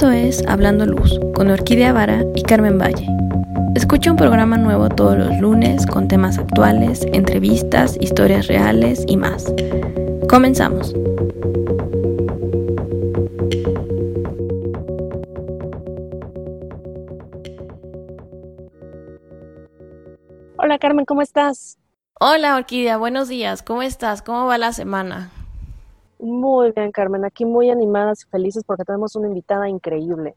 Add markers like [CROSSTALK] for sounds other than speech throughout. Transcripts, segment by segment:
Esto es Hablando Luz con Orquídea Vara y Carmen Valle. Escucha un programa nuevo todos los lunes con temas actuales, entrevistas, historias reales y más. Comenzamos. Hola Carmen, ¿cómo estás? Hola Orquídea, buenos días. ¿Cómo estás? ¿Cómo va la semana? Muy bien, Carmen. Aquí muy animadas y felices porque tenemos una invitada increíble.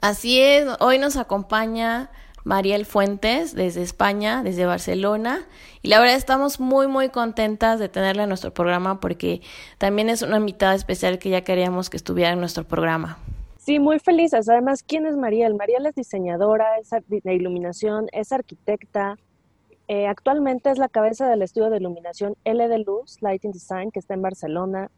Así es, hoy nos acompaña Mariel Fuentes desde España, desde Barcelona. Y la verdad estamos muy, muy contentas de tenerla en nuestro programa porque también es una invitada especial que ya queríamos que estuviera en nuestro programa. Sí, muy felices. Además, ¿quién es Mariel? Mariel es diseñadora, es de iluminación, es arquitecta, eh, actualmente es la cabeza del estudio de iluminación L de Luz, Lighting Design, que está en Barcelona.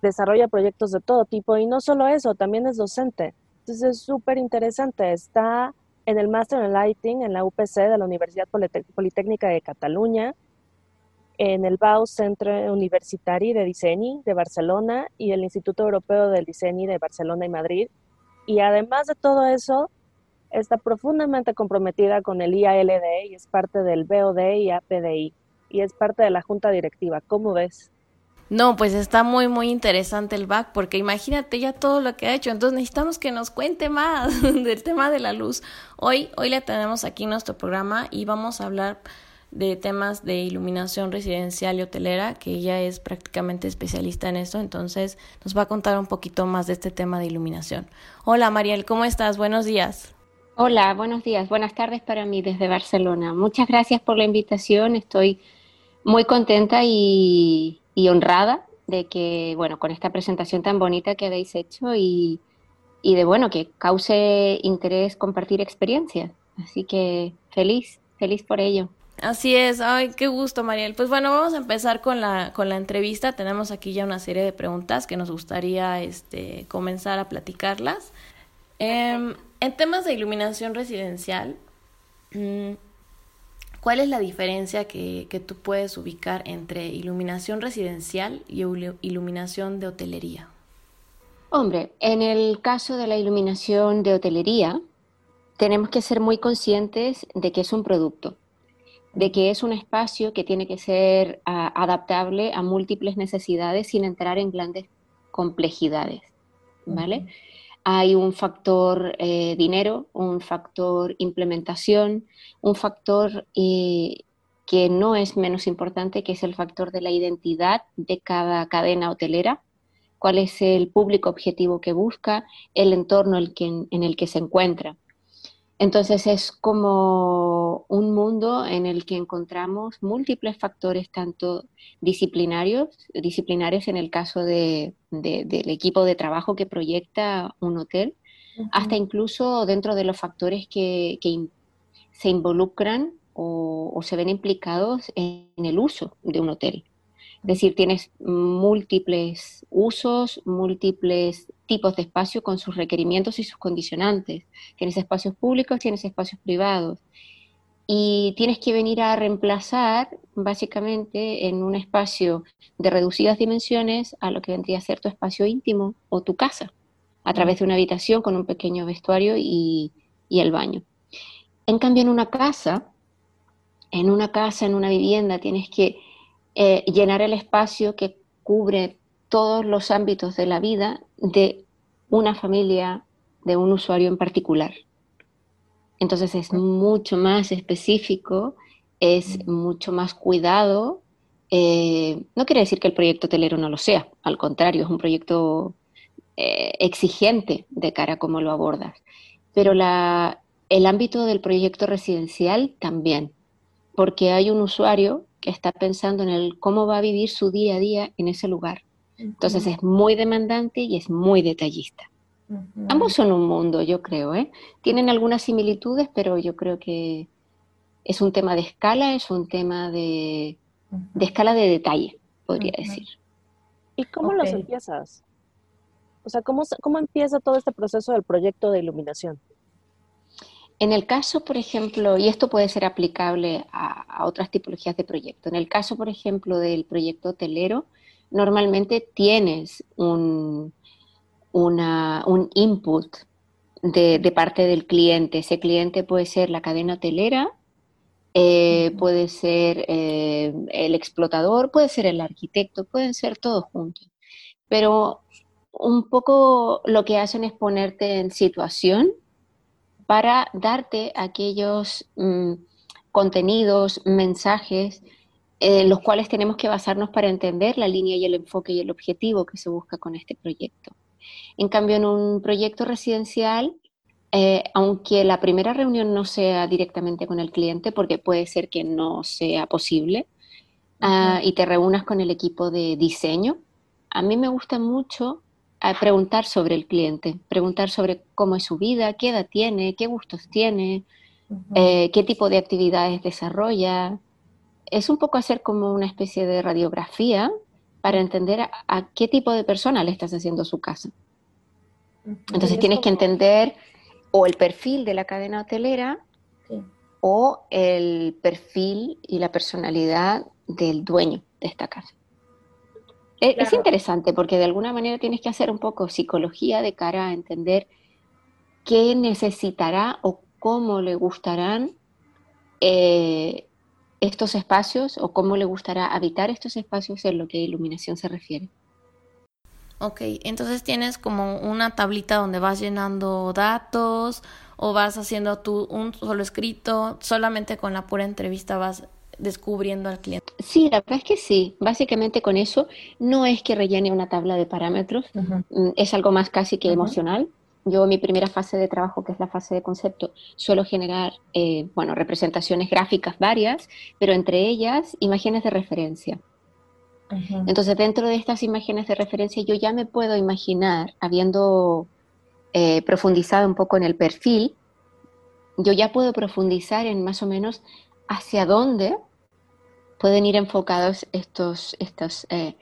Desarrolla proyectos de todo tipo y no solo eso, también es docente. Entonces es súper interesante. Está en el Master en Lighting en la UPC de la Universidad Politécnica de Cataluña, en el BAU Centre Universitari de Diseño de Barcelona y el Instituto Europeo del Diseño de Barcelona y Madrid. Y además de todo eso, está profundamente comprometida con el IALD y es parte del BOD y APDI y es parte de la junta directiva. ¿Cómo ves? No, pues está muy, muy interesante el back, porque imagínate ya todo lo que ha hecho. Entonces necesitamos que nos cuente más [LAUGHS] del tema de la luz. Hoy, hoy le tenemos aquí nuestro programa y vamos a hablar de temas de iluminación residencial y hotelera, que ella es prácticamente especialista en esto, entonces nos va a contar un poquito más de este tema de iluminación. Hola Mariel, ¿cómo estás? Buenos días. Hola, buenos días, buenas tardes para mí desde Barcelona. Muchas gracias por la invitación. Estoy muy contenta y, honrada de que, bueno, con esta presentación tan bonita que habéis hecho y, y de, bueno, que cause interés compartir experiencias. Así que feliz, feliz por ello. Así es, ay, qué gusto, Mariel. Pues bueno, vamos a empezar con la, con la entrevista. Tenemos aquí ya una serie de preguntas que nos gustaría este, comenzar a platicarlas. Em, en temas de iluminación residencial, mm, ¿cuál es la diferencia que, tú puedes ubicar entre iluminación residencial y iluminación de hotelería? Hombre, en el caso de la iluminación de hotelería, tenemos que ser muy conscientes de que es un producto, de que es un espacio que tiene que ser ah, adaptable a múltiples necesidades sin entrar en grandes complejidades, ¿vale? Hay un factor eh, dinero, un factor implementación, un factor eh, que no es menos importante, que es el factor de la identidad de cada cadena hotelera, cuál es el público objetivo que busca, el entorno en el que se encuentra. Entonces es como un mundo en el que encontramos múltiples factores, tanto disciplinarios, disciplinarios en el caso del equipo de trabajo que proyecta un hotel, hasta incluso dentro de los factores que, se involucran o, se ven implicados en el uso de un hotel. Es decir, tienes múltiples usos, múltiples tipos de espacio con sus requerimientos y sus condicionantes. Tienes espacios públicos, tienes espacios privados. Y tienes que venir a reemplazar básicamente en un espacio de reducidas dimensiones a lo que vendría a ser tu espacio íntimo o tu casa, a través de una habitación con un pequeño vestuario y, el baño. En cambio, en una casa, en una casa, en una vivienda, tienes que eh, llenar el espacio que cubre todos los ámbitos de la vida de una familia, de un usuario en particular. Entonces es mucho más específico, es mucho más cuidado. Eh, no quiere decir que el proyecto hotelero no lo sea, al contrario, es un proyecto eh, exigente de cara a cómo lo abordas. Pero el ámbito del proyecto residencial también, porque hay un usuario que está pensando en el cómo va a vivir su día a día en ese lugar. Entonces es muy demandante y es muy detallista. Ambos son un mundo, yo creo. ¿eh? Tienen algunas similitudes, pero yo creo que es un tema de escala, es un tema de, escala de detalle, podría decir. ¿Y cómo los empiezas? O sea, ¿cómo, ¿cómo empieza todo este proceso del proyecto de iluminación? En el caso, por ejemplo, y esto puede ser aplicable a, otras tipologías de proyecto, en el caso, por ejemplo, del proyecto hotelero, normalmente tienes un, una, un input de, parte del cliente. Ese cliente puede ser la cadena hotelera, eh, puede ser eh, el explotador, puede ser el arquitecto, pueden ser todos juntos. Pero un poco lo que hacen es ponerte en situación para darte aquellos mm, contenidos, mensajes, en los cuales tenemos que basarnos para entender la línea y el enfoque y el objetivo que se busca con este proyecto. En cambio, en un proyecto residencial, eh, aunque la primera reunión no sea directamente con el cliente, porque puede ser que no sea posible, ah, y te reúnas con el equipo de diseño, a mí me gusta mucho ah, preguntar sobre el cliente, preguntar sobre cómo es su vida, qué edad tiene, qué gustos tiene, eh, qué tipo de actividades desarrolla. Es un poco hacer como una especie de radiografía para entender a, qué tipo de persona le estás haciendo su casa. Entonces tienes que entender o el perfil de la cadena hotelera o el perfil y la personalidad del dueño de esta casa. E, es, interesante porque de alguna manera tienes que hacer un poco psicología de cara a entender qué necesitará o cómo le gustarán eh, estos espacios o cómo le gustará habitar estos espacios en lo que a iluminación se refiere. Ok, entonces tienes como una tablita donde vas llenando datos o vas haciendo tú un solo escrito, solamente con la pura entrevista vas descubriendo al cliente. Sí, la verdad es que sí. Básicamente con eso no es que rellene una tabla de parámetros, mm, es algo más casi que emocional. Yo mi primera fase de trabajo, que es la fase de concepto, suelo generar, eh, bueno, representaciones gráficas varias, pero entre ellas imágenes de referencia. Entonces, dentro de estas imágenes de referencia, yo ya me puedo imaginar, habiendo eh, profundizado un poco en el perfil, yo ya puedo profundizar en más o menos hacia dónde pueden ir enfocados estos, estas eh,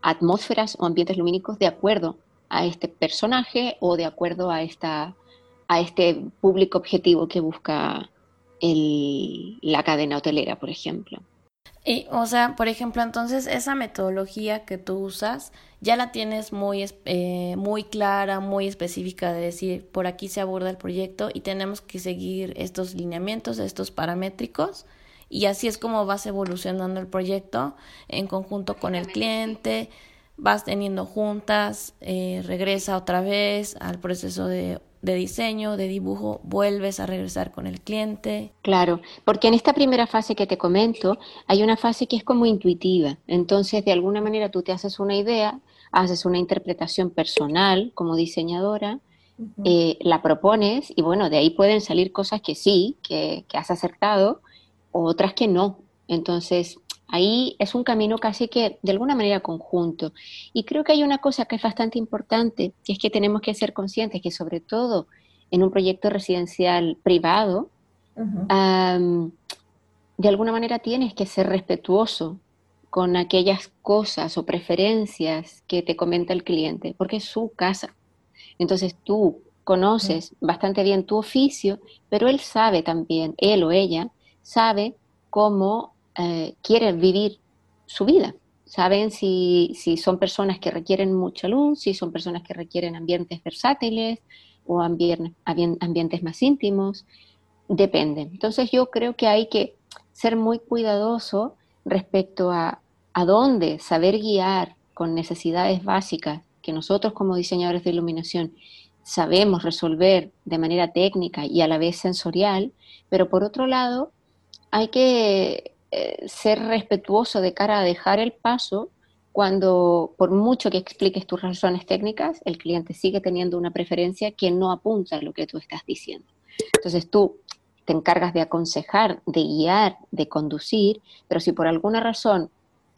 atmósferas o ambientes lumínicos de acuerdo a este personaje o de acuerdo a, esta, a este público objetivo que busca la cadena hotelera, por ejemplo. Y, o sea, por ejemplo, entonces esa metodología que tú usas ya la tienes muy, eh, muy clara, muy específica de decir, por aquí se aborda el proyecto y tenemos que seguir estos lineamientos, estos paramétricos, y así es como vas evolucionando el proyecto en conjunto con el cliente, vas teniendo juntas, eh, regresa otra vez al proceso de, de, diseño, de dibujo, vuelves a regresar con el cliente. Claro, porque en esta primera fase que te comento, hay una fase que es como intuitiva. Entonces, de alguna manera tú te haces una idea, haces una interpretación personal como diseñadora, eh, la propones y bueno, de ahí pueden salir cosas que sí, que, que has acertado, otras que no. Entonces, Ahí es un camino casi que de alguna manera conjunto. Y creo que hay una cosa que es bastante importante, que es que tenemos que ser conscientes que sobre todo en un proyecto residencial privado, de alguna manera tienes que ser respetuoso con aquellas cosas o preferencias que te comenta el cliente, porque es su casa. Entonces tú conoces bastante bien tu oficio, pero él sabe también, él o ella, sabe cómo eh, quieren vivir su vida. Saben si, son personas que requieren mucha luz, si son personas que requieren ambientes versátiles o ambientes, más íntimos. Depende. Entonces yo creo que hay que ser muy cuidadoso respecto a, a dónde saber guiar con necesidades básicas que nosotros como diseñadores de iluminación sabemos resolver de manera técnica y a la vez sensorial, pero por otro lado hay que eh, ser respetuoso de cara a dejar el paso cuando, por mucho que expliques tus razones técnicas, el cliente sigue teniendo una preferencia que no apunta a lo que tú estás diciendo. Entonces tú te encargas de aconsejar, de guiar, de conducir, pero si por alguna razón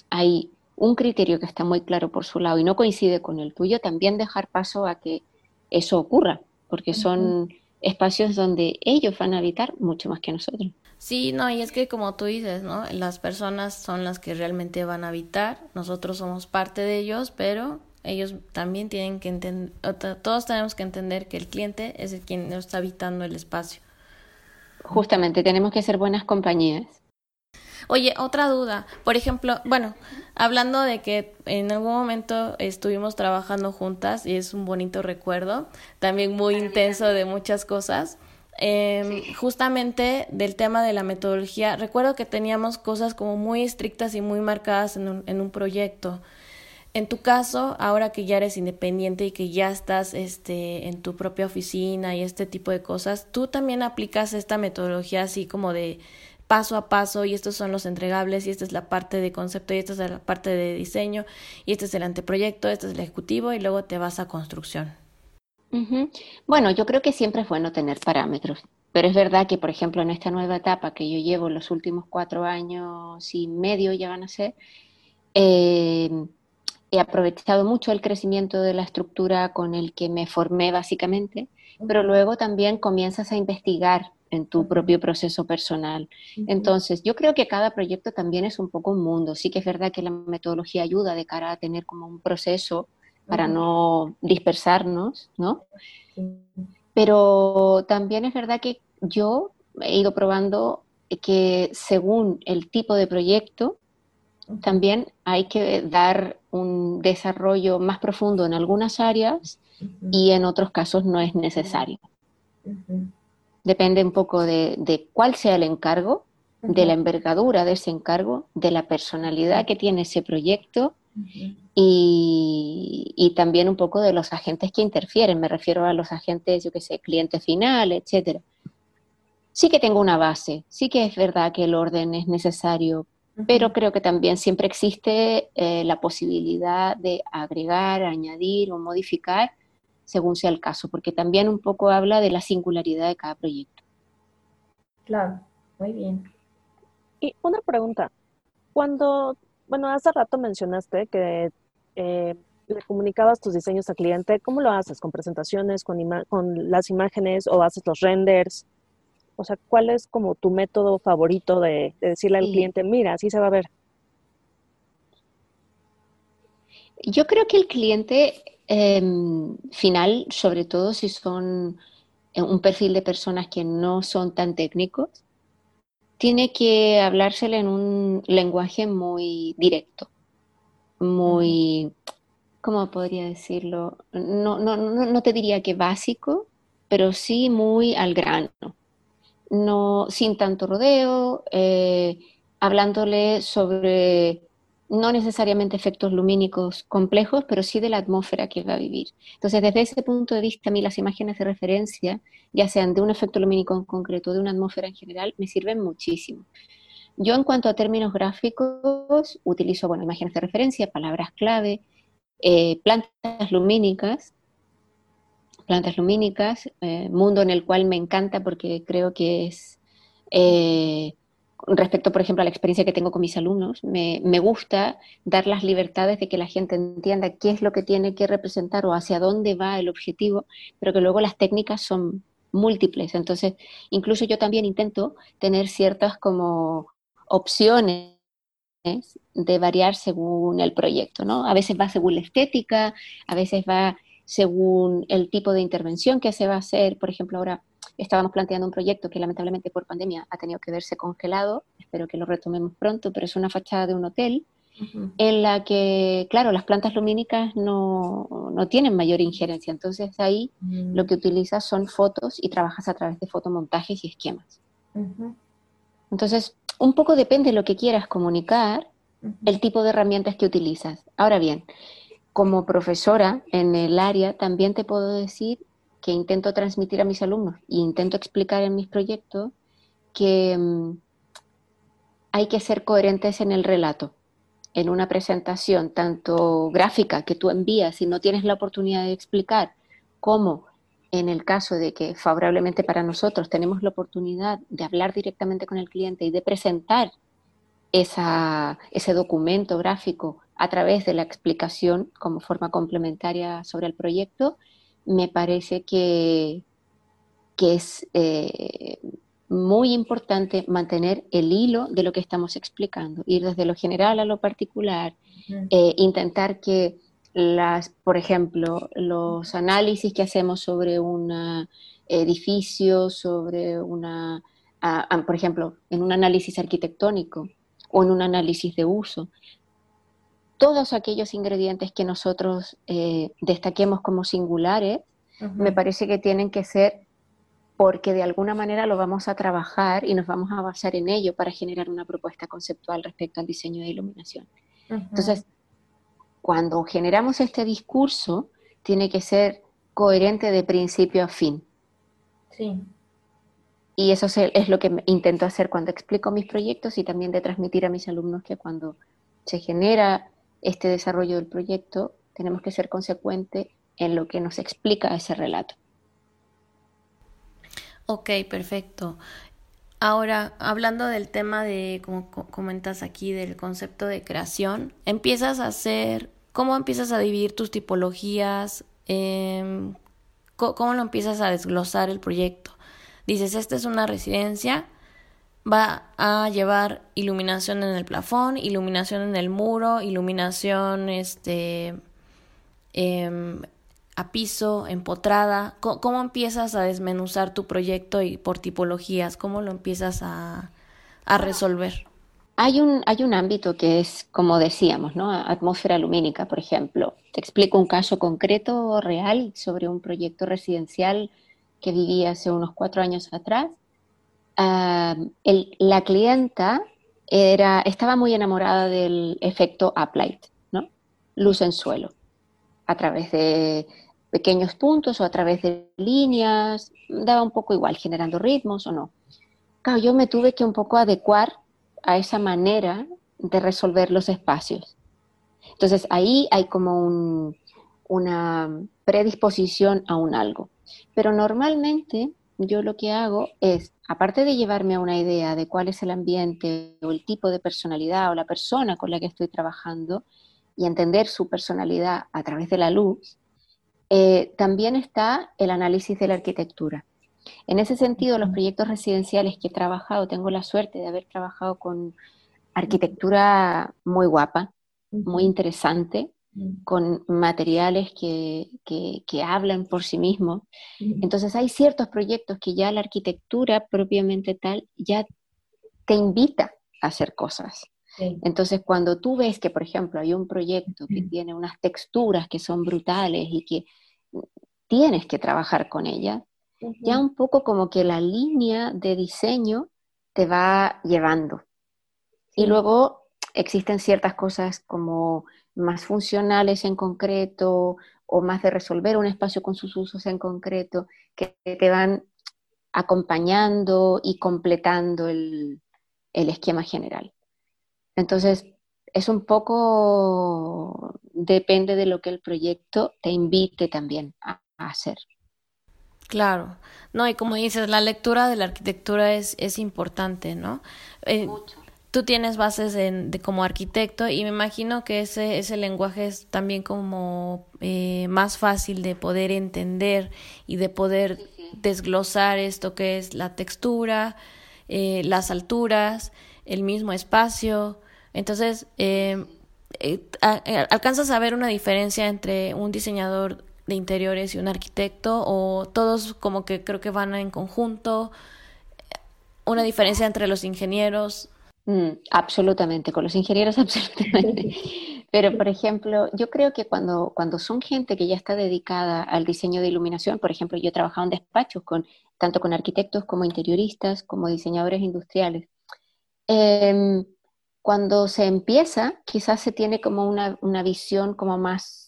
hay un criterio que está muy claro por su lado y no coincide con el tuyo, también dejar paso a que eso ocurra, porque son espacios donde ellos van a habitar mucho más que nosotros. Sí, no, y es que como tú dices, ¿no? Las personas son las que realmente van a habitar, nosotros somos parte de ellos, pero ellos también tienen que entender, todos tenemos que entender que el cliente es el quien está habitando el espacio. Justamente, tenemos que ser buenas compañías. Oye, otra duda. Por ejemplo, bueno, hablando de que en algún momento estuvimos trabajando juntas y es un bonito recuerdo, también muy intenso de muchas cosas. Eh, Justamente del tema de la metodología, recuerdo que teníamos cosas como muy estrictas y muy marcadas en un, en un proyecto. En tu caso, ahora que ya eres independiente y que ya estás este, en tu propia oficina y este tipo de cosas, ¿tú también aplicas esta metodología así como de paso a paso y estos son los entregables y esta es la parte de concepto y esta es la parte de diseño y este es el anteproyecto, este es el ejecutivo y luego te vas a construcción? Bueno, yo creo que siempre es bueno tener parámetros, pero es verdad que, por ejemplo, en esta nueva etapa que yo llevo los últimos cuatro años y medio ya van a ser, eh, he aprovechado mucho el crecimiento de la estructura con el que me formé básicamente, pero luego también comienzas a investigar en tu propio proceso personal. Entonces, yo creo que cada proyecto también es un poco un mundo. Sí que es verdad que la metodología ayuda de cara a tener como un proceso para no dispersarnos, ¿no? Pero también es verdad que yo he ido probando que según el tipo de proyecto, también hay que dar un desarrollo más profundo en algunas áreas y en otros casos no es necesario. Depende un poco de, cuál sea el encargo, de la envergadura de ese encargo, de la personalidad que tiene ese proyecto y, también un poco de los agentes que interfieren. Me refiero a los agentes, yo qué sé, cliente final, etcétera. Sí que tengo una base, sí que es verdad que el orden es necesario, pero creo que también siempre existe eh, la posibilidad de agregar, añadir o modificar según sea el caso, porque también un poco habla de la singularidad de cada proyecto. Claro, muy bien. Y una pregunta, cuando, bueno, hace rato mencionaste que eh, le comunicabas tus diseños al cliente, ¿cómo lo haces? ¿Con presentaciones, con, con las imágenes o haces los renders? O sea, ¿cuál es como tu método favorito de, decirle al cliente, mira, así se va a ver? Yo creo que el cliente em, final, sobre todo si son eh, un perfil de personas que no son tan técnicos, tiene que hablársele en un lenguaje muy directo, muy, ¿cómo podría decirlo? No, no, no, no te diría que básico, pero sí muy al grano no, sin tanto rodeo, eh, hablándole sobre no necesariamente efectos lumínicos complejos, pero sí de la atmósfera que va a vivir. Entonces, desde ese punto de vista, a mí las imágenes de referencia, ya sean de un efecto lumínico en concreto o de una atmósfera en general, me sirven muchísimo. Yo en cuanto a términos gráficos, utilizo, bueno, imágenes de referencia, palabras clave, eh, plantas lumínicas, plantas lumínicas, eh, mundo en el cual me encanta porque creo que es, eh, respecto, por ejemplo, a la experiencia que tengo con mis alumnos, me, me, gusta dar las libertades de que la gente entienda qué es lo que tiene que representar o hacia dónde va el objetivo, pero que luego las técnicas son múltiples. Entonces, incluso yo también intento tener ciertas como opciones de variar según el proyecto, ¿no? A veces va según la estética, a veces va según el tipo de intervención que se va a hacer. Por ejemplo, ahora estábamos planteando un proyecto que lamentablemente por pandemia ha tenido que verse congelado, espero que lo retomemos pronto, pero es una fachada de un hotel en la que, claro, las plantas lumínicas no, no tienen mayor injerencia, entonces ahí mm. lo que utilizas son fotos y trabajas a través de fotomontajes y esquemas. Entonces, un poco depende de lo que quieras comunicar, el tipo de herramientas que utilizas. Ahora bien, como profesora en el área, también te puedo decir que intento transmitir a mis alumnos e intento explicar en mis proyectos que mm, hay que ser coherentes en el relato. En una presentación tanto gráfica que tú envías y no tienes la oportunidad de explicar, como en el caso de que favorablemente para nosotros tenemos la oportunidad de hablar directamente con el cliente y de presentar ese documento gráfico a través de la explicación como forma complementaria sobre el proyecto, me parece que, que es eh, muy importante mantener el hilo de lo que estamos explicando, ir desde lo general a lo particular, eh, intentar que las, por ejemplo, los análisis que hacemos sobre un edificio, sobre una, por ejemplo, en un análisis arquitectónico, o en un análisis de uso. Todos aquellos ingredientes que nosotros eh, destaquemos como singulares, me parece que tienen que ser porque de alguna manera lo vamos a trabajar y nos vamos a basar en ello para generar una propuesta conceptual respecto al diseño de iluminación. Entonces, cuando generamos este discurso, tiene que ser coherente de principio a fin. Sí. Y eso es lo que intento hacer cuando explico mis proyectos y también de transmitir a mis alumnos que cuando se genera este desarrollo del proyecto, tenemos que ser consecuentes en lo que nos explica ese relato. Ok, perfecto. Ahora, hablando del tema de, como comentas aquí, del concepto de creación, empiezas a hacer, ¿cómo empiezas a dividir tus tipologías? Em, ¿Cómo lo empiezas a desglosar el proyecto? Dices, esta es una residencia, va a llevar iluminación en el plafón, iluminación en el muro, iluminación este, eh, a piso, empotrada? ¿Cómo, empiezas a desmenuzar tu proyecto y por tipologías? ¿Cómo lo empiezas a, resolver? Hay un, hay un ámbito que es, como decíamos, ¿no? atmósfera lumínica, por ejemplo. Te explico un caso concreto, real, sobre un proyecto residencial que viví hace unos cuatro años atrás. Ah, la clienta era, estaba muy enamorada del efecto uplight, ¿no? luz en suelo, a través de pequeños puntos o a través de líneas, daba un poco igual, generando ritmos o no. Claro, yo me tuve que un poco adecuar a esa manera de resolver los espacios. Entonces ahí hay como una predisposición a un algo. Pero normalmente yo lo que hago es, aparte de llevarme a una idea de cuál es el ambiente o el tipo de personalidad o la persona con la que estoy trabajando y entender su personalidad a través de la luz, eh, también está el análisis de la arquitectura. En ese sentido, los proyectos residenciales que he trabajado, tengo la suerte de haber trabajado con arquitectura muy guapa, muy interesante, con materiales que, que, hablan por sí mismos. Entonces hay ciertos proyectos que ya la arquitectura propiamente tal ya te invita a hacer cosas. Entonces, cuando tú ves que, por ejemplo, hay un proyecto que tiene unas texturas que son brutales y que tienes que trabajar con ella, ya un poco como que la línea de diseño te va llevando. Y luego existen ciertas cosas como más funcionales en concreto o más de resolver un espacio con sus usos en concreto que te van acompañando y completando el, esquema general. Entonces, es un poco, depende de lo que el proyecto te invite también a, hacer. Claro, no, y como dices, la lectura de la arquitectura es, es importante, ¿no? Eh, tú tienes bases de, como arquitecto y me imagino que ese, ese lenguaje es también como eh, más fácil de poder entender y de poder desglosar esto que es la textura, eh, las alturas, el mismo espacio, entonces, eh, ¿alcanzas a ver una diferencia entre un diseñador de interiores y un arquitecto? ¿O todos como que creo que van en conjunto? ¿Una diferencia entre los ingenieros? Mm, absolutamente, con los ingenieros [LAUGHS] absolutamente. Pero, por ejemplo, yo creo que cuando, cuando son gente que ya está dedicada al diseño de iluminación, por ejemplo, yo he trabajado en despachos con, tanto con arquitectos como interioristas, como diseñadores industriales. Eh, cuando se empieza, quizás se tiene como una, visión como más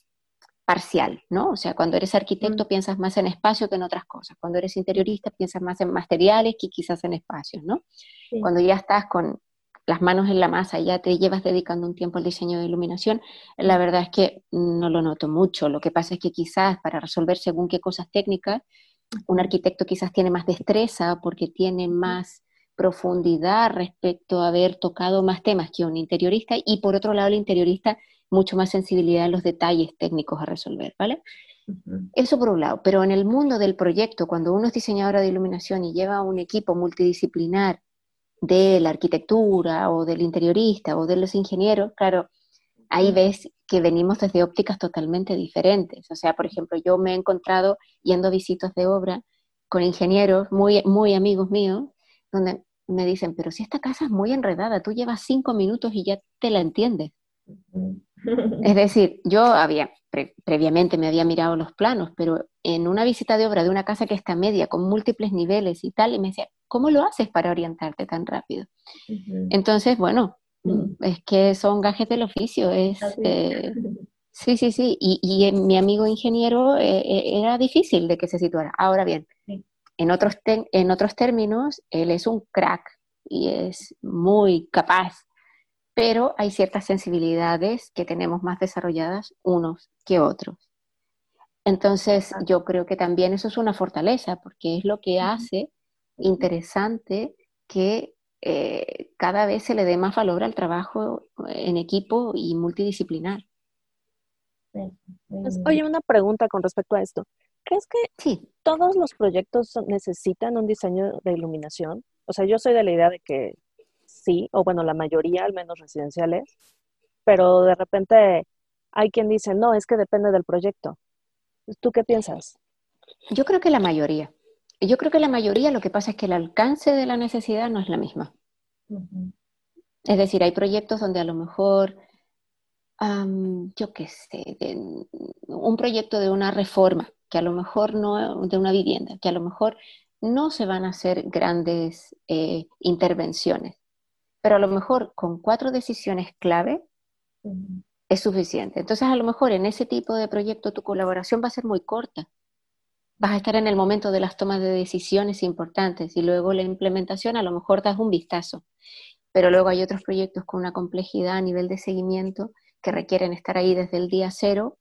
parcial, ¿no? O sea, cuando eres arquitecto mm. piensas más en espacio que en otras cosas. Cuando eres interiorista piensas más en materiales que quizás en espacios, ¿no? Cuando ya estás con las manos en la masa y ya te llevas dedicando un tiempo al diseño de iluminación, la verdad es que no lo noto mucho. Lo que pasa es que quizás para resolver según qué cosas técnicas, un arquitecto quizás tiene más destreza porque tiene más profundidad respecto a haber tocado más temas que un interiorista y por otro lado el interiorista mucho más sensibilidad en los detalles técnicos a resolver, ¿vale? Eso por un lado, pero en el mundo del proyecto, cuando uno es diseñador de iluminación y lleva un equipo multidisciplinar de la arquitectura o del interiorista o de los ingenieros, claro, ahí ves que venimos desde ópticas totalmente diferentes. O sea, por ejemplo, yo me he encontrado yendo a visitas de obra con ingenieros muy, muy amigos míos, donde me dicen, pero si esta casa es muy enredada, tú llevas cinco minutos y ya te la entiendes. Es decir, yo había, previamente me había mirado los planos, pero en una visita de obra de una casa que está media, con múltiples niveles y tal, y me decía, ¿cómo lo haces para orientarte tan rápido? Entonces, bueno, es que son gajes del oficio, es... Eh, sí, sí, sí, y, y mi amigo ingeniero eh, eh, era difícil de que se situara. Ahora bien, en, otros en otros términos, él es un crack y es muy capaz pero hay ciertas sensibilidades que tenemos más desarrolladas unos que otros. Entonces, yo creo que también eso es una fortaleza, porque es lo que hace interesante que eh, cada vez se le dé más valor al trabajo en equipo y multidisciplinar. Pues, oye, una pregunta con respecto a esto. ¿Crees que sí. todos los proyectos necesitan un diseño de iluminación? O sea, yo soy de la idea de que sí, o bueno, la mayoría, al menos residenciales, pero de repente hay quien dice, no, es que depende del proyecto. ¿Tú qué piensas? Yo creo que la mayoría. Yo creo que la mayoría lo que pasa es que el alcance de la necesidad no es la misma. Es decir, hay proyectos donde a lo mejor, yo qué sé, un proyecto de una reforma, que a lo mejor no, de una vivienda, que a lo mejor no se van a hacer grandes eh, intervenciones pero a lo mejor con cuatro decisiones clave es suficiente. Entonces, a lo mejor en ese tipo de proyecto tu colaboración va a ser muy corta. Vas a estar en el momento de las tomas de decisiones importantes y luego la implementación a lo mejor das un vistazo. Pero luego hay otros proyectos con una complejidad a nivel de seguimiento que requieren estar ahí desde el día cero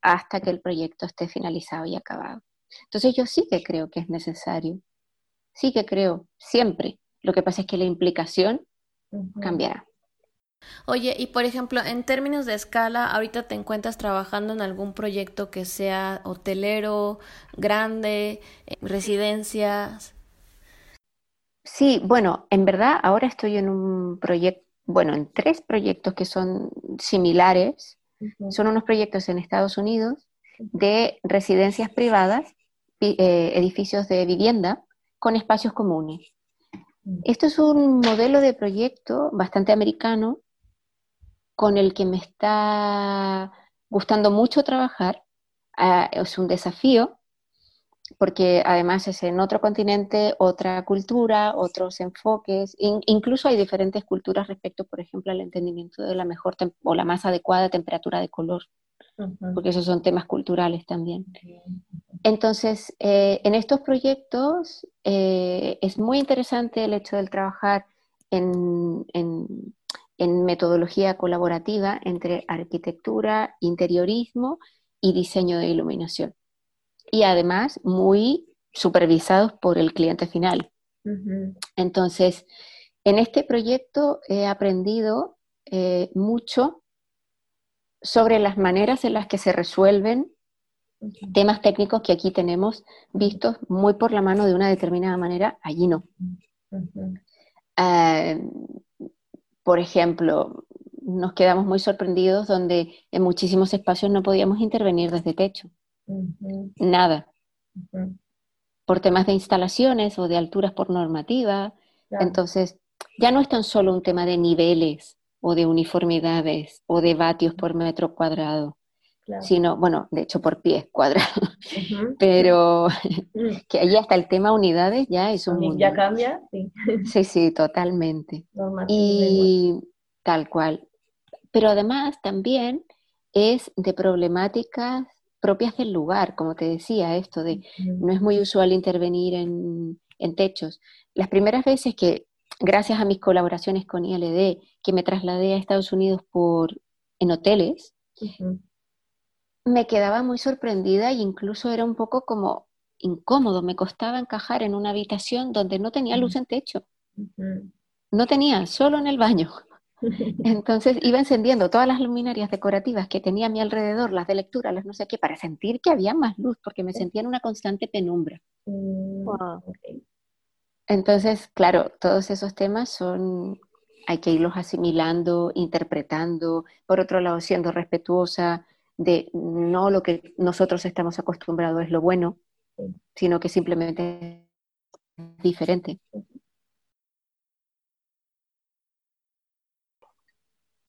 hasta que el proyecto esté finalizado y acabado. Entonces yo sí que creo que es necesario, sí que creo, siempre. Lo que pasa es que la implicación cambiará. Oye, y por ejemplo, en términos de escala, ahorita te encuentras trabajando en algún proyecto que sea hotelero, grande, eh, residencias. Sí, bueno, en verdad ahora estoy en un proyecto, bueno, en tres proyectos que son similares. Son unos proyectos en Estados Unidos de residencias privadas, eh, edificios de vivienda con espacios comunes. Esto es un modelo de proyecto bastante americano con el que me está gustando mucho trabajar. Ah, es un desafío porque además es en otro continente, otra cultura, otros enfoques, incluso hay diferentes culturas respecto, por ejemplo, al entendimiento de la mejor o la más adecuada temperatura de color porque esos son temas culturales también. Entonces, eh, en estos proyectos eh, es muy interesante el hecho de trabajar en, metodología colaborativa entre arquitectura, interiorismo y diseño de iluminación. Y además muy supervisados por el cliente final. Entonces, en este proyecto he aprendido eh, mucho sobre las maneras en las que se resuelven temas técnicos que aquí tenemos vistos muy por la mano de una determinada manera, allí no. Eh, por ejemplo, nos quedamos muy sorprendidos donde en muchísimos espacios no podíamos intervenir desde techo. Nada. Por temas de instalaciones o de alturas por normativa. Entonces, ya no es tan solo un tema de niveles o de uniformidades o de vatios por metro cuadrado, sino, bueno, de hecho por pies cuadrados, [LAUGHS] pero mm. [LAUGHS] que ahí hasta el tema unidades ya es un... Ya cambia, sí. [LAUGHS] Sí, sí, totalmente. y tal cual. Pero además también es de problemáticas propias del lugar, como te decía, esto de no es muy usual intervenir en, en techos. Las primeras veces que gracias a mis colaboraciones con ILD, que me trasladé a Estados Unidos por, en hoteles, me quedaba muy sorprendida e incluso era un poco como incómodo, me costaba encajar en una habitación donde no tenía luz en techo. No tenía, solo en el baño. [LAUGHS] Entonces iba encendiendo todas las luminarias decorativas que tenía a mi alrededor, las de lectura, las no sé qué, para sentir que había más luz, porque me sentía en una constante penumbra. Mm, entonces, claro, todos esos temas son, hay que irlos asimilando, interpretando, por otro lado, siendo respetuosa de no lo que nosotros estamos acostumbrados es lo bueno, sino que simplemente es diferente.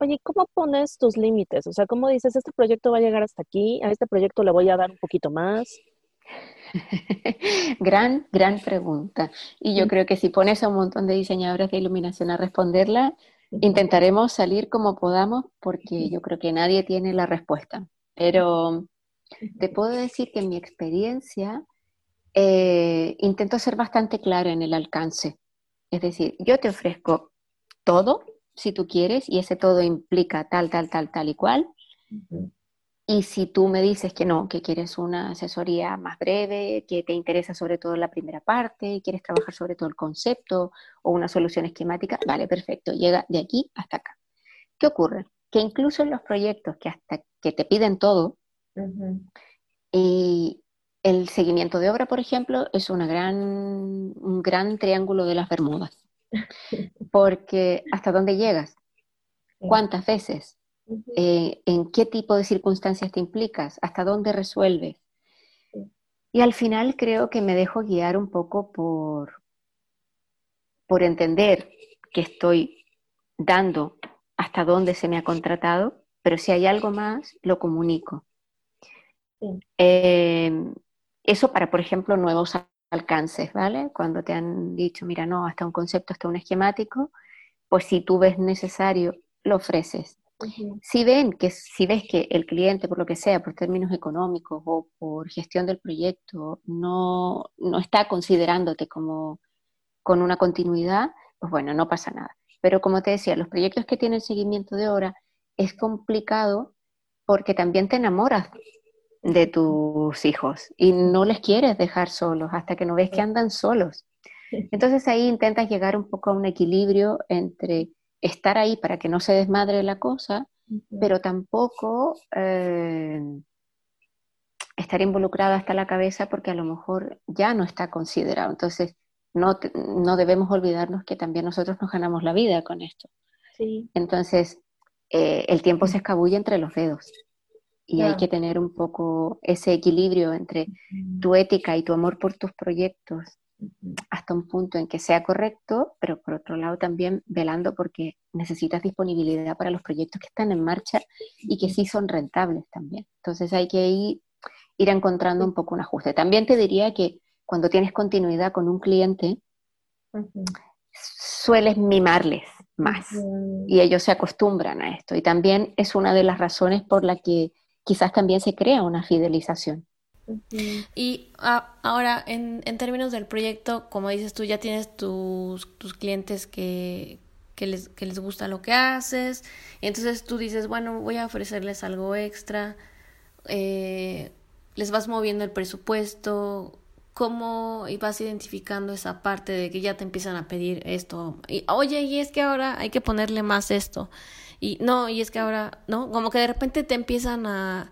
Oye, ¿cómo pones tus límites? O sea, ¿cómo dices, este proyecto va a llegar hasta aquí, a este proyecto le voy a dar un poquito más? [LAUGHS] gran, gran pregunta. Y yo creo que si pones a un montón de diseñadores de iluminación a responderla, intentaremos salir como podamos porque yo creo que nadie tiene la respuesta. Pero te puedo decir que en mi experiencia eh, intento ser bastante clara en el alcance. Es decir, yo te ofrezco todo, si tú quieres, y ese todo implica tal, tal, tal, tal y cual. Y si tú me dices que no, que quieres una asesoría más breve, que te interesa sobre todo la primera parte, quieres trabajar sobre todo el concepto o una solución esquemática, vale, perfecto, llega de aquí hasta acá. ¿Qué ocurre? Que incluso en los proyectos que hasta que te piden todo, y el seguimiento de obra, por ejemplo, es una gran, un gran triángulo de las Bermudas. [LAUGHS] Porque ¿hasta dónde llegas? ¿Cuántas veces? Eh, en qué tipo de circunstancias te implicas, hasta dónde resuelves. Y al final creo que me dejo guiar un poco por, por entender que estoy dando hasta dónde se me ha contratado, pero si hay algo más, lo comunico. Eh, eso para, por ejemplo, nuevos alcances, ¿vale? Cuando te han dicho, mira, no, hasta un concepto, hasta un esquemático, pues si tú ves necesario, lo ofreces. Si ven que, si ves que el cliente, por lo que sea, por términos económicos o por gestión del proyecto, no, está considerándote como con una continuidad, pues bueno, no pasa nada. Pero como te decía, los proyectos que tienen seguimiento de hora es complicado porque también te enamoras de tus hijos y no les quieres dejar solos hasta que no ves que andan solos. Entonces ahí intentas llegar un poco a un equilibrio entre estar ahí para que no se desmadre la cosa, pero tampoco eh, estar involucrada hasta la cabeza porque a lo mejor ya no está considerado. Entonces, no, no debemos olvidarnos que también nosotros nos ganamos la vida con esto. Entonces, eh, el tiempo se escabulle entre los dedos y hay que tener un poco ese equilibrio entre tu ética y tu amor por tus proyectos hasta un punto en que sea correcto, pero por otro lado también velando porque necesitas disponibilidad para los proyectos que están en marcha y que sí son rentables también. Entonces hay que ir, ir encontrando un poco un ajuste. También te diría que cuando tienes continuidad con un cliente, sueles mimarles más. Y ellos se acostumbran a esto. Y también es una de las razones por la que quizás también se crea una fidelización. Y ah, ahora, en, en, términos del proyecto, como dices tú, ya tienes tus, tus clientes que, que, les, que les gusta lo que haces, entonces tú dices, bueno, voy a ofrecerles algo extra, eh, les vas moviendo el presupuesto, cómo vas identificando esa parte de que ya te empiezan a pedir esto, y oye, y es que ahora hay que ponerle más esto, y no, y es que ahora, ¿no? Como que de repente te empiezan a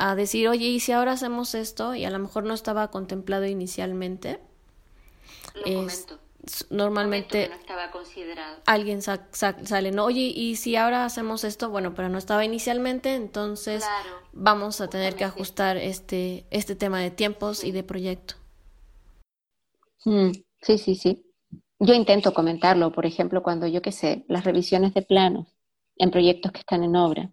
a decir, oye, ¿y si ahora hacemos esto? Y a lo mejor no estaba contemplado inicialmente. Lo normalmente no estaba considerado. alguien sale, ¿no? Oye, ¿y si ahora hacemos esto? Bueno, pero no estaba inicialmente, entonces vamos a tener que ajustar este, este tema de tiempos y de proyecto. Mm, sí, sí, sí. Yo intento comentarlo, por ejemplo, cuando yo qué sé, las revisiones de planos en proyectos que están en obra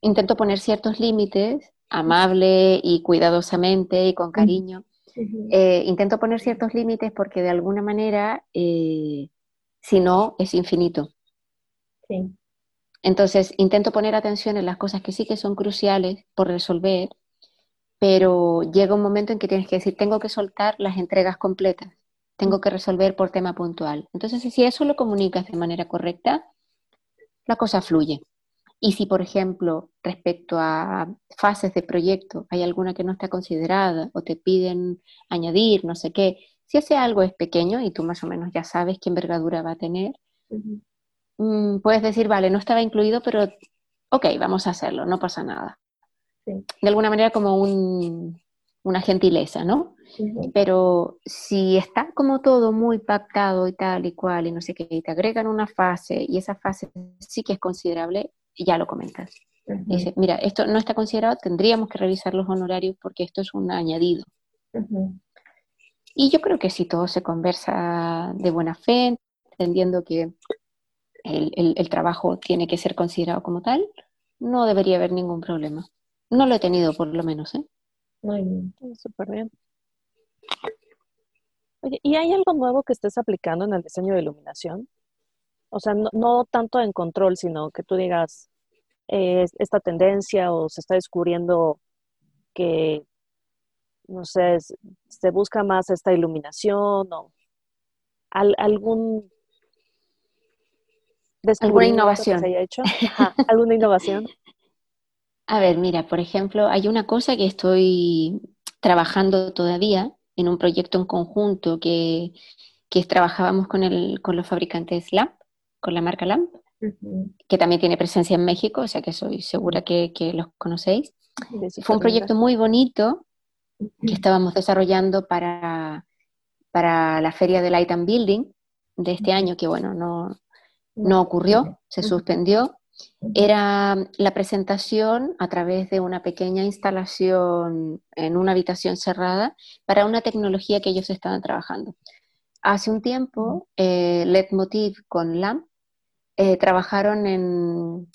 intento poner ciertos límites, amable y cuidadosamente y con cariño. Eh, intento poner ciertos límites porque de alguna manera, eh, si no, es infinito. Entonces, intento poner atención en las cosas que sí que son cruciales por resolver, pero llega un momento en que tienes que decir, tengo que soltar las entregas completas, tengo que resolver por tema puntual. Entonces, si eso lo comunicas de manera correcta, la cosa fluye. Y si, por ejemplo, respecto a fases de proyecto hay alguna que no está considerada o te piden añadir, no sé qué, si ese algo es pequeño y tú más o menos ya sabes qué envergadura va a tener, mm, puedes decir, vale, no estaba incluido, pero ok, vamos a hacerlo, no pasa nada. De alguna manera como una gentileza, ¿no? Pero si está como todo muy pactado y tal y cual y no sé qué, y te agregan una fase y esa fase sí que es considerable, ya lo comentas. Dice, mira, esto no está considerado, tendríamos que revisar los honorarios porque esto es un añadido. Y yo creo que si todo se conversa de buena fe, entendiendo que el, trabajo tiene que ser considerado como tal, no debería haber ningún problema. No lo he tenido, por lo menos. ¿eh? Muy bien, súper bien. Oye, ¿y hay algo nuevo que estés aplicando en el diseño de iluminación? O sea, no, tanto en control, sino que tú digas eh, esta tendencia o se está descubriendo que, no sé, se busca más esta iluminación o algún alguna innovación se haya hecho [LAUGHS] alguna innovación a ver mira por ejemplo hay una cosa que estoy trabajando todavía en un proyecto en conjunto que, trabajábamos con, el, con los fabricantes LAMP, con la marca LAMP, que también tiene presencia en México, o sea que soy segura que, los conocéis. Fue un proyecto muy bonito que estábamos desarrollando para, para la feria de Light and Building de este año, que bueno, no, no ocurrió, se suspendió. Era la presentación a través de una pequeña instalación en una habitación cerrada para una tecnología que ellos estaban trabajando. Hace un tiempo, eh, Motiv con LAMP eh, trabajaron en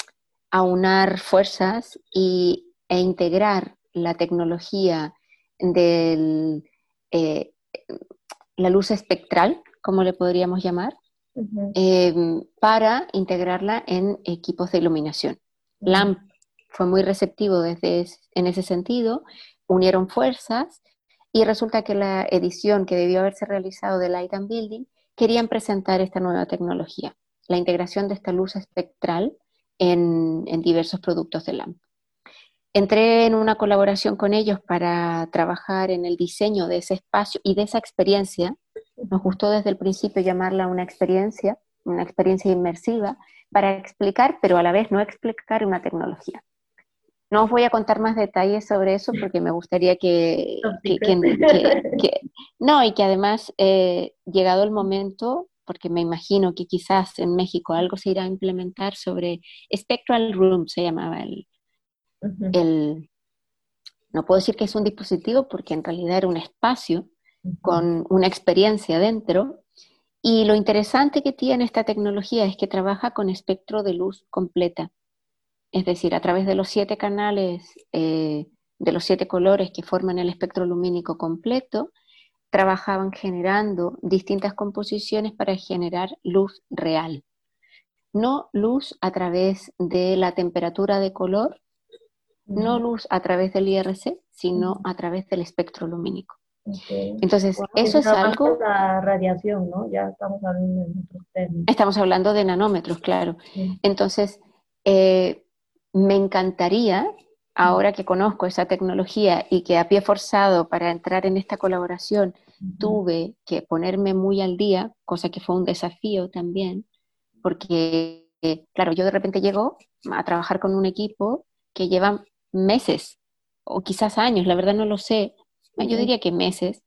aunar fuerzas y, e integrar la tecnología de eh, la luz espectral, como le podríamos llamar, Em, para integrarla en equipos de iluminación. LAMP fue muy receptivo desde en ese sentido, unieron fuerzas y resulta que la edición que debió haberse realizado de Light and Building querían presentar esta nueva tecnología, la integración de esta luz espectral en, en diversos productos de LAMP. Entré en una colaboración con ellos para trabajar en el diseño de ese espacio y de esa experiencia nos gustó desde el principio llamarla una experiencia, una experiencia inmersiva, para explicar, pero a la vez no explicar una tecnología. No os voy a contar más detalles sobre eso porque me gustaría que, no, y que además, eh, llegado el momento, porque me imagino que quizás en México algo se irá a implementar sobre Spectral Room, se llamaba el, el, no puedo decir que es un dispositivo porque en realidad era un espacio con una experiencia dentro. Y lo interesante que tiene esta tecnología es que trabaja con espectro de luz completa. Es decir, a través de los siete canales, eh, de los siete colores que forman el espectro lumínico completo, trabajaban generando distintas composiciones para generar luz real. No luz a través de la temperatura de color, no luz a través del IRC, sino a través del espectro lumínico. Entonces, eso es algo... La radiación, ¿no? Ya estamos hablando de términos. Estamos hablando de nanómetros, claro. Entonces, eh, me encantaría, ahora que conozco esa tecnología y que a pie forzado para entrar en esta colaboración tuve que ponerme muy al día, cosa que fue un desafío también, porque, claro, yo de repente llego a trabajar con un equipo que lleva meses o quizás años, la verdad no lo sé, yo diría que meses,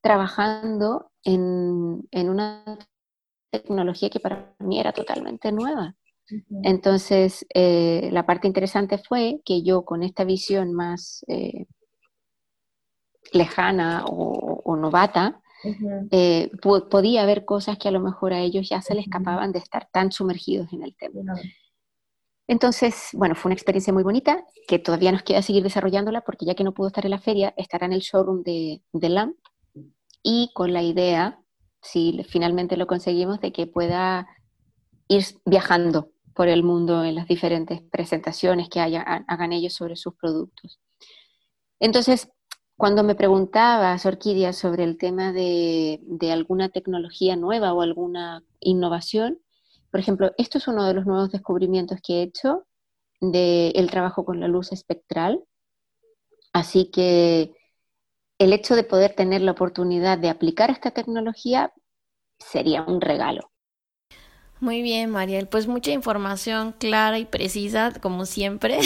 trabajando en, una tecnología que para mí era totalmente nueva. Entonces, eh, la parte interesante fue que yo con esta visión más eh, lejana o, novata, eh, podía ver cosas que a lo mejor a ellos ya se les escapaban de estar tan sumergidos en el tema. Entonces, bueno, fue una experiencia muy bonita que todavía nos queda seguir desarrollándola porque ya que no pudo estar en la feria, estará en el showroom de, de LAMP y con la idea, si finalmente lo conseguimos, de que pueda ir viajando por el mundo en las diferentes presentaciones que hagan ellos sobre sus productos. Entonces, cuando me preguntaba, Orquídea, sobre el tema de alguna tecnología nueva o alguna innovación, por ejemplo, esto es uno de los nuevos descubrimientos que he hecho del trabajo con la luz espectral. Así que el hecho de poder tener la oportunidad de aplicar esta tecnología sería un regalo. Muy bien, Mariel. Pues mucha información clara y precisa, como siempre.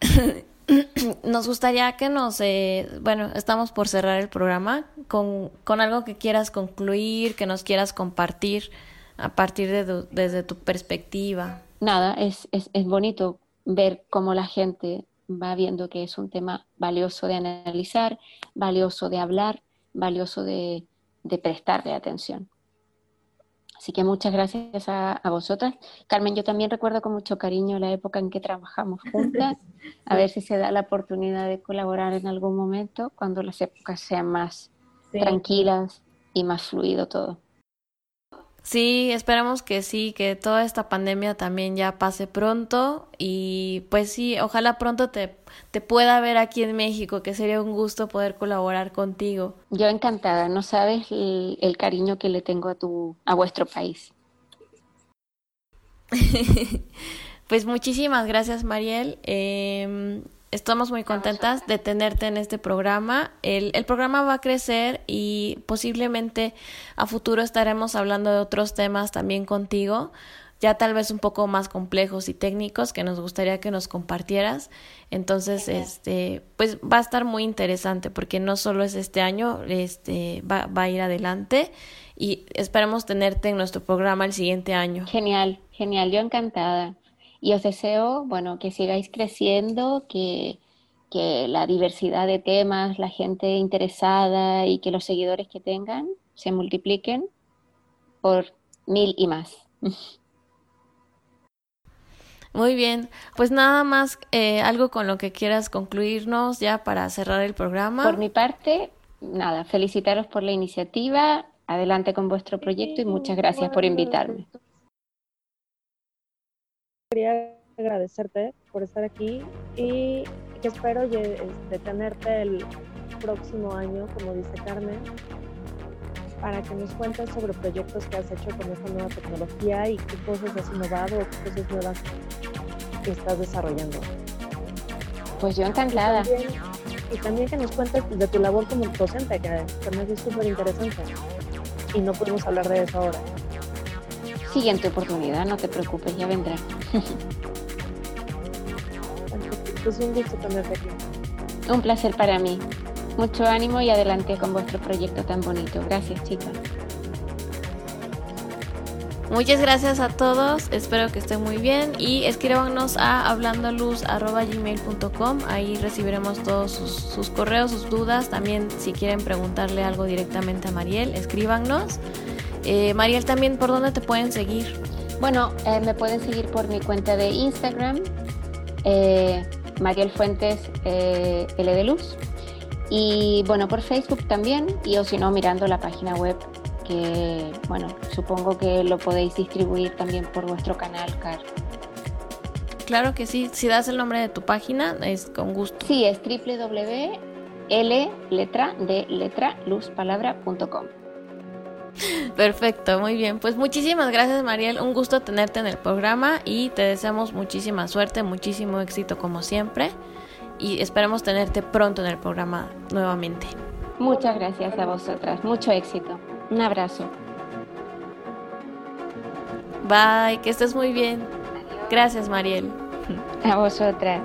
[LAUGHS] [CLEARS THROAT] nos gustaría que nos, eh, bueno, estamos por cerrar el programa con, con, algo que quieras concluir, que nos quieras compartir a partir de desde tu perspectiva. Nada, es, es, es bonito ver cómo la gente va viendo que es un tema valioso de analizar, valioso de hablar, valioso de, de prestarle atención. Así que muchas gracias a, vosotras. Carmen, yo también recuerdo con mucho cariño la época en que trabajamos [LAUGHS] juntas. A ver si se da la oportunidad de colaborar en algún momento cuando las épocas sean más tranquilas y más fluido todo. Sí, esperamos que sí, que toda esta pandemia también ya pase pronto y pues sí, ojalá pronto te, te pueda ver aquí en México, que sería un gusto poder colaborar contigo. Yo encantada, no sabes el, cariño que le tengo a tu, a vuestro país. [LAUGHS] pues muchísimas gracias, Mariel. Eh, estamos muy contentas de tenerte en este programa. El, el, programa va a crecer y posiblemente a futuro estaremos hablando de otros temas también contigo, ya tal vez un poco más complejos y técnicos que nos gustaría que nos compartieras. Entonces, este, pues va a estar muy interesante porque no solo es este año, este, va, va a ir adelante y esperemos tenerte en nuestro programa el siguiente año. Genial, genial, yo encantada. Y os deseo, bueno, que sigáis creciendo, que, que la diversidad de temas, la gente interesada y que los seguidores que tengan se multipliquen por mil y más. [LAUGHS] Muy bien, pues nada más eh, algo con lo que quieras concluirnos ya para cerrar el programa. Por mi parte, nada, felicitaros por la iniciativa, adelante con vuestro proyecto y muchas gracias por invitarme quería agradecerte por estar aquí y que espero este, tenerte el próximo año, como dice Carmen, para que nos cuentes sobre proyectos que has hecho con esta nueva tecnología y qué cosas has innovado o qué cosas nuevas que estás desarrollando. Pues yo encantada. Y también, y también que nos cuentes de tu labor como docente, que también es súper interesante. Y no podemos hablar de eso ahora siguiente oportunidad, no te preocupes, ya vendrá. Pues un gusto tenerte aquí. Un placer para mí. Mucho ánimo y adelante con vuestro proyecto tan bonito. Gracias, chicas. Muchas gracias a todos, espero que estén muy bien y escríbanos a hablandoluz.gmail.com, ahí recibiremos todos sus, sus, correos, sus dudas, también si quieren preguntarle algo directamente a Mariel, escríbanos. Eh, Mariel, también, ¿por dónde te pueden seguir? Bueno, eh, me pueden seguir por mi cuenta de Instagram, eh, Mariel Fuentes L de Luz. Y bueno, por Facebook también, y o si no, mirando la página web, que bueno, supongo que lo podéis distribuir también por vuestro canal, Car. Claro que sí, si das el nombre de tu página, es con gusto. Sí, es www.l letra de letra luzpalabra.com. [LAUGHS] Perfecto, muy bien. Pues muchísimas gracias Mariel, un gusto tenerte en el programa y te deseamos muchísima suerte, muchísimo éxito como siempre y esperemos tenerte pronto en el programa nuevamente. Muchas gracias a vosotras, mucho éxito. Un abrazo. Bye, que estés muy bien. Gracias Mariel. A vosotras.